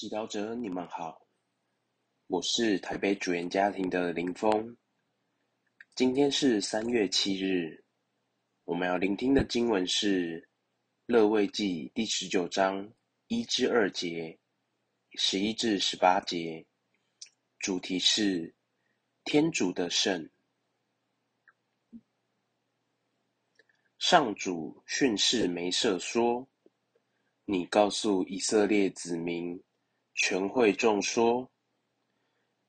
祈祷者，你们好，我是台北主言家庭的林峰。今天是三月七日，我们要聆听的经文是《乐位记》第十九章一至二节，十一至十八节，主题是天主的圣。上主训示梅瑟说：“你告诉以色列子民。”全会众说：“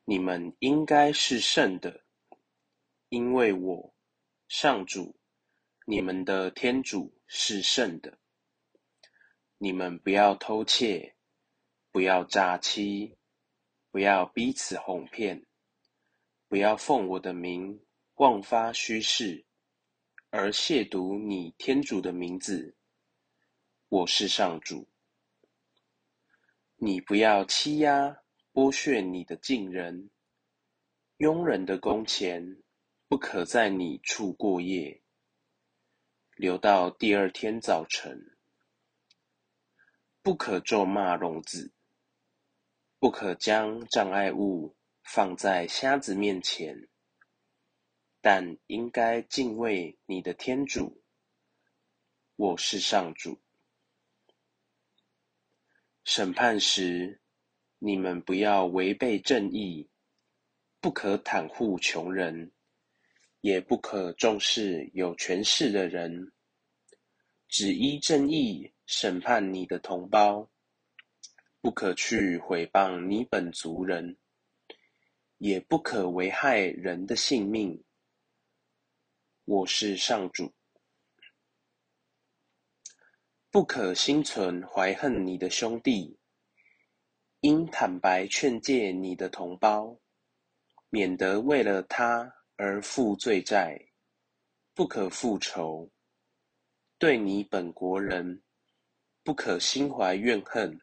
你们应该是圣的，因为我上主你们的天主是圣的。你们不要偷窃，不要诈欺，不要彼此哄骗，不要奉我的名妄发虚誓，而亵渎你天主的名字。我是上主。”你不要欺压、剥削你的近人，佣人的工钱不可在你处过夜，留到第二天早晨。不可咒骂聋子，不可将障碍物放在瞎子面前，但应该敬畏你的天主。我是上主。审判时，你们不要违背正义，不可袒护穷人，也不可重视有权势的人，只依正义审判你的同胞，不可去毁谤你本族人，也不可危害人的性命。我是上主。不可心存怀恨你的兄弟，应坦白劝诫你的同胞，免得为了他而负罪债。不可复仇，对你本国人，不可心怀怨恨，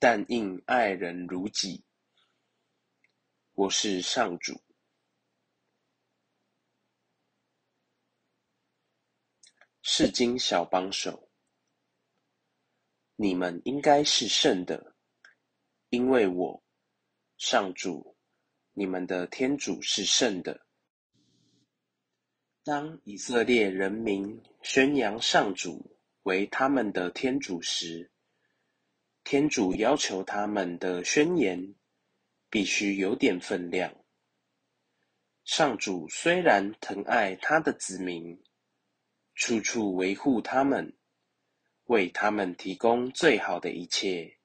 但应爱人如己。我是上主。世经小帮手。你们应该是圣的，因为我上主你们的天主是圣的。当以色列人民宣扬上主为他们的天主时，天主要求他们的宣言必须有点分量。上主虽然疼爱他的子民，处处维护他们。为他们提供最好的一切，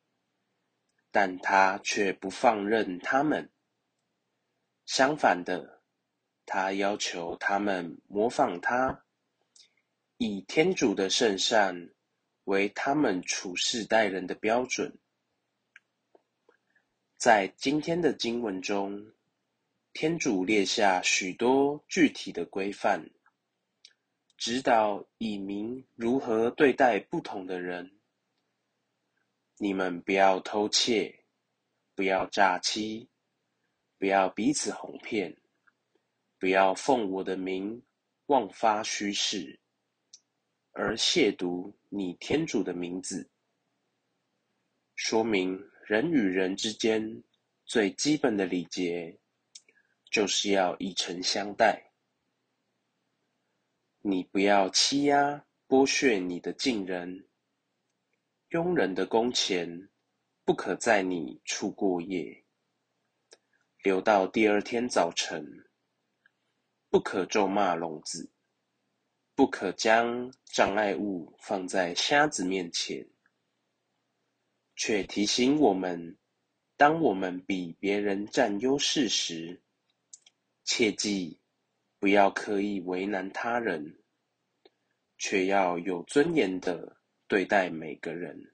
但他却不放任他们。相反的，他要求他们模仿他，以天主的圣善为他们处事待人的标准。在今天的经文中，天主列下许多具体的规范。指导以民如何对待不同的人。你们不要偷窃，不要诈欺，不要彼此哄骗，不要奉我的名妄发虚誓，而亵渎你天主的名字。说明人与人之间最基本的礼节，就是要以诚相待。你不要欺压、剥削你的近人。佣人的工钱不可在你处过夜，留到第二天早晨。不可咒骂聋子，不可将障碍物放在瞎子面前。却提醒我们，当我们比别人占优势时，切记。不要刻意为难他人，却要有尊严的对待每个人。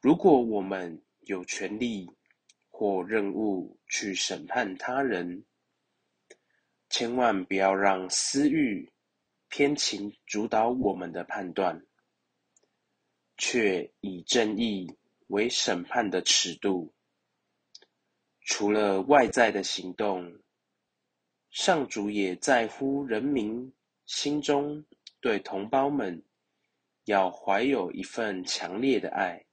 如果我们有权利或任务去审判他人，千万不要让私欲、偏情主导我们的判断，却以正义为审判的尺度。除了外在的行动。上主也在乎人民心中对同胞们要怀有一份强烈的爱，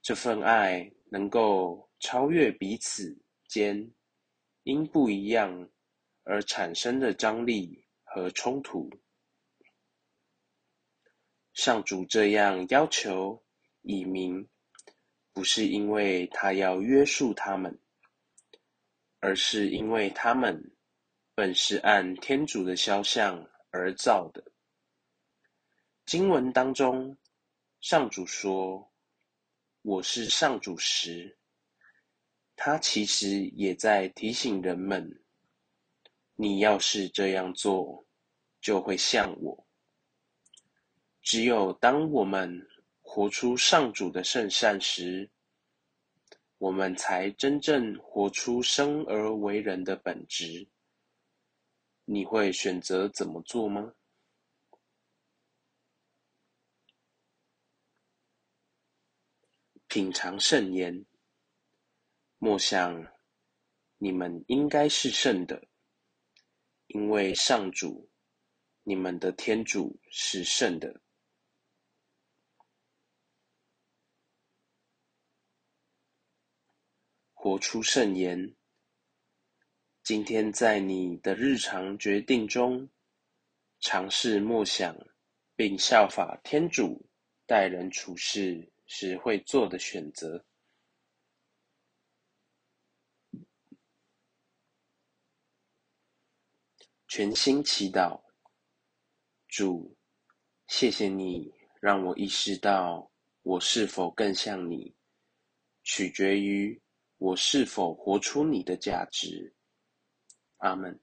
这份爱能够超越彼此间因不一样而产生的张力和冲突。上主这样要求以明，不是因为他要约束他们，而是因为他们本是按天主的肖像而造的。经文当中，上主说。我是上主时，他其实也在提醒人们：你要是这样做，就会像我。只有当我们活出上主的圣善时，我们才真正活出生而为人的本质。你会选择怎么做吗？品尝圣言，莫想你们应该是圣的，因为上主，你们的天主是圣的。活出圣言。今天在你的日常决定中，尝试默想，并效法天主待人处事。是会做的选择。全心祈祷，主，谢谢你让我意识到，我是否更像你，取决于我是否活出你的价值。Amen